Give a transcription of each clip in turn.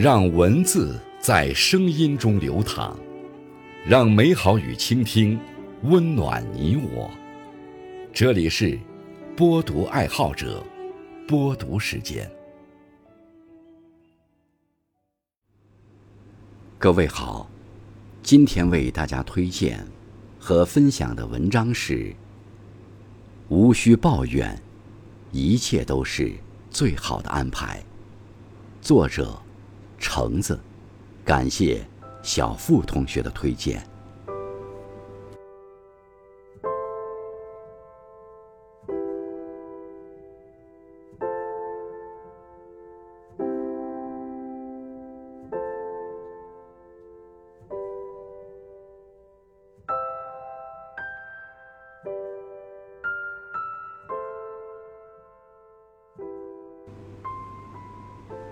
让文字在声音中流淌，让美好与倾听温暖你我。这里是播读爱好者播读时间。各位好，今天为大家推荐和分享的文章是：无需抱怨，一切都是最好的安排。作者。橙子，感谢小付同学的推荐。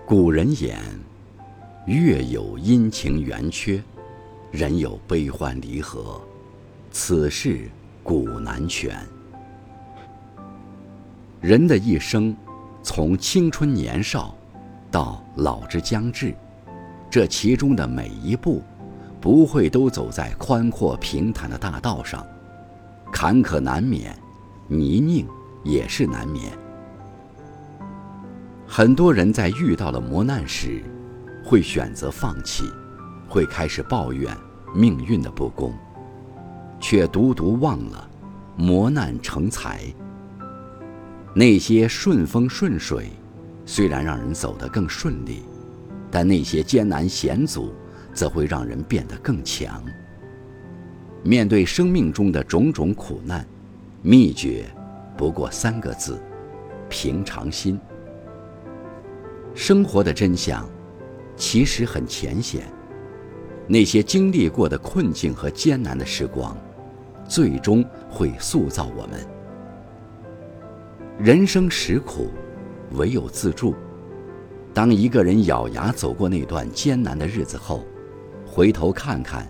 古人言。月有阴晴圆缺，人有悲欢离合，此事古难全。人的一生，从青春年少到老之将至，这其中的每一步，不会都走在宽阔平坦的大道上，坎坷难免，泥泞也是难免。很多人在遇到了磨难时，会选择放弃，会开始抱怨命运的不公，却独独忘了磨难成才。那些顺风顺水，虽然让人走得更顺利，但那些艰难险阻，则会让人变得更强。面对生命中的种种苦难，秘诀不过三个字：平常心。生活的真相。其实很浅显，那些经历过的困境和艰难的时光，最终会塑造我们。人生实苦，唯有自助。当一个人咬牙走过那段艰难的日子后，回头看看，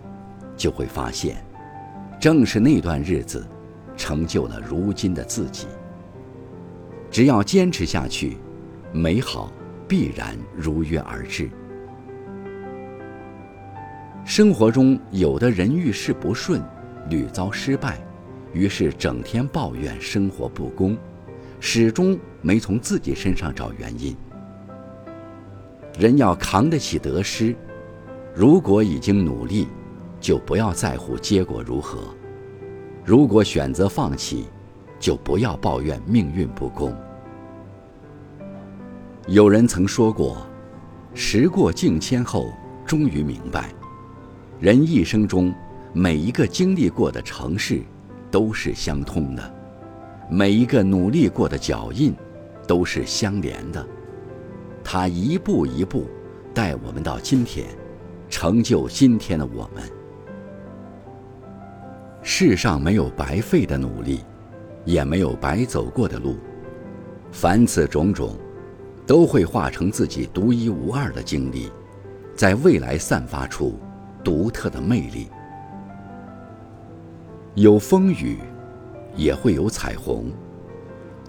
就会发现，正是那段日子，成就了如今的自己。只要坚持下去，美好必然如约而至。生活中，有的人遇事不顺，屡遭失败，于是整天抱怨生活不公，始终没从自己身上找原因。人要扛得起得失，如果已经努力，就不要在乎结果如何；如果选择放弃，就不要抱怨命运不公。有人曾说过：“时过境迁后，终于明白。”人一生中，每一个经历过的城市，都是相通的；每一个努力过的脚印，都是相连的。它一步一步带我们到今天，成就今天的我们。世上没有白费的努力，也没有白走过的路。凡此种种，都会化成自己独一无二的经历，在未来散发出。独特的魅力，有风雨，也会有彩虹。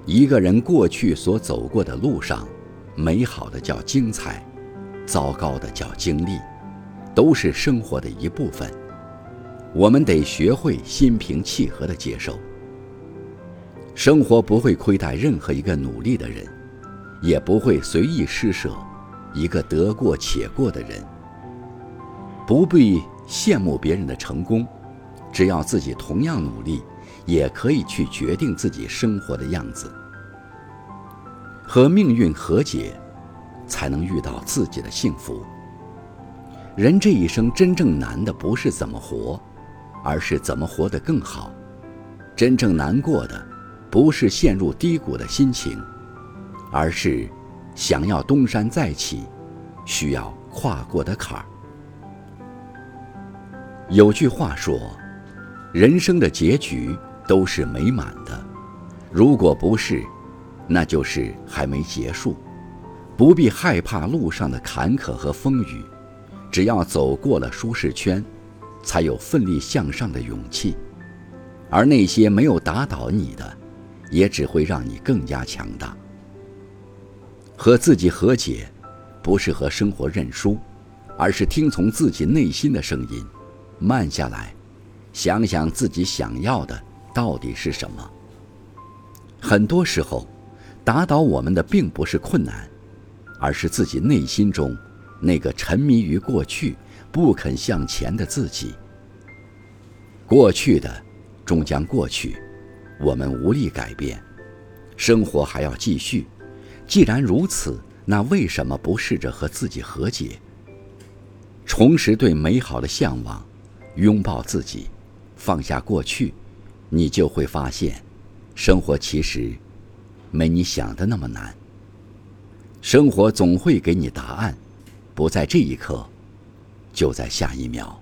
一个人过去所走过的路上，美好的叫精彩，糟糕的叫经历，都是生活的一部分。我们得学会心平气和的接受。生活不会亏待任何一个努力的人，也不会随意施舍一个得过且过的人。不必羡慕别人的成功，只要自己同样努力，也可以去决定自己生活的样子。和命运和解，才能遇到自己的幸福。人这一生真正难的不是怎么活，而是怎么活得更好。真正难过的，不是陷入低谷的心情，而是想要东山再起，需要跨过的坎儿。有句话说：“人生的结局都是美满的，如果不是，那就是还没结束。不必害怕路上的坎坷和风雨，只要走过了舒适圈，才有奋力向上的勇气。而那些没有打倒你的，也只会让你更加强大。和自己和解，不是和生活认输，而是听从自己内心的声音，慢下来，想想自己想要的到底是什么。很多时候，打倒我们的并不是困难，而是自己内心中那个沉迷于过去、不肯向前的自己。过去的终将过去，我们无力改变，生活还要继续。既然如此，那为什么不试着和自己和解，重拾对美好的向往，拥抱自己，放下过去，你就会发现，生活其实没你想的那么难。生活总会给你答案，不在这一刻，就在下一秒。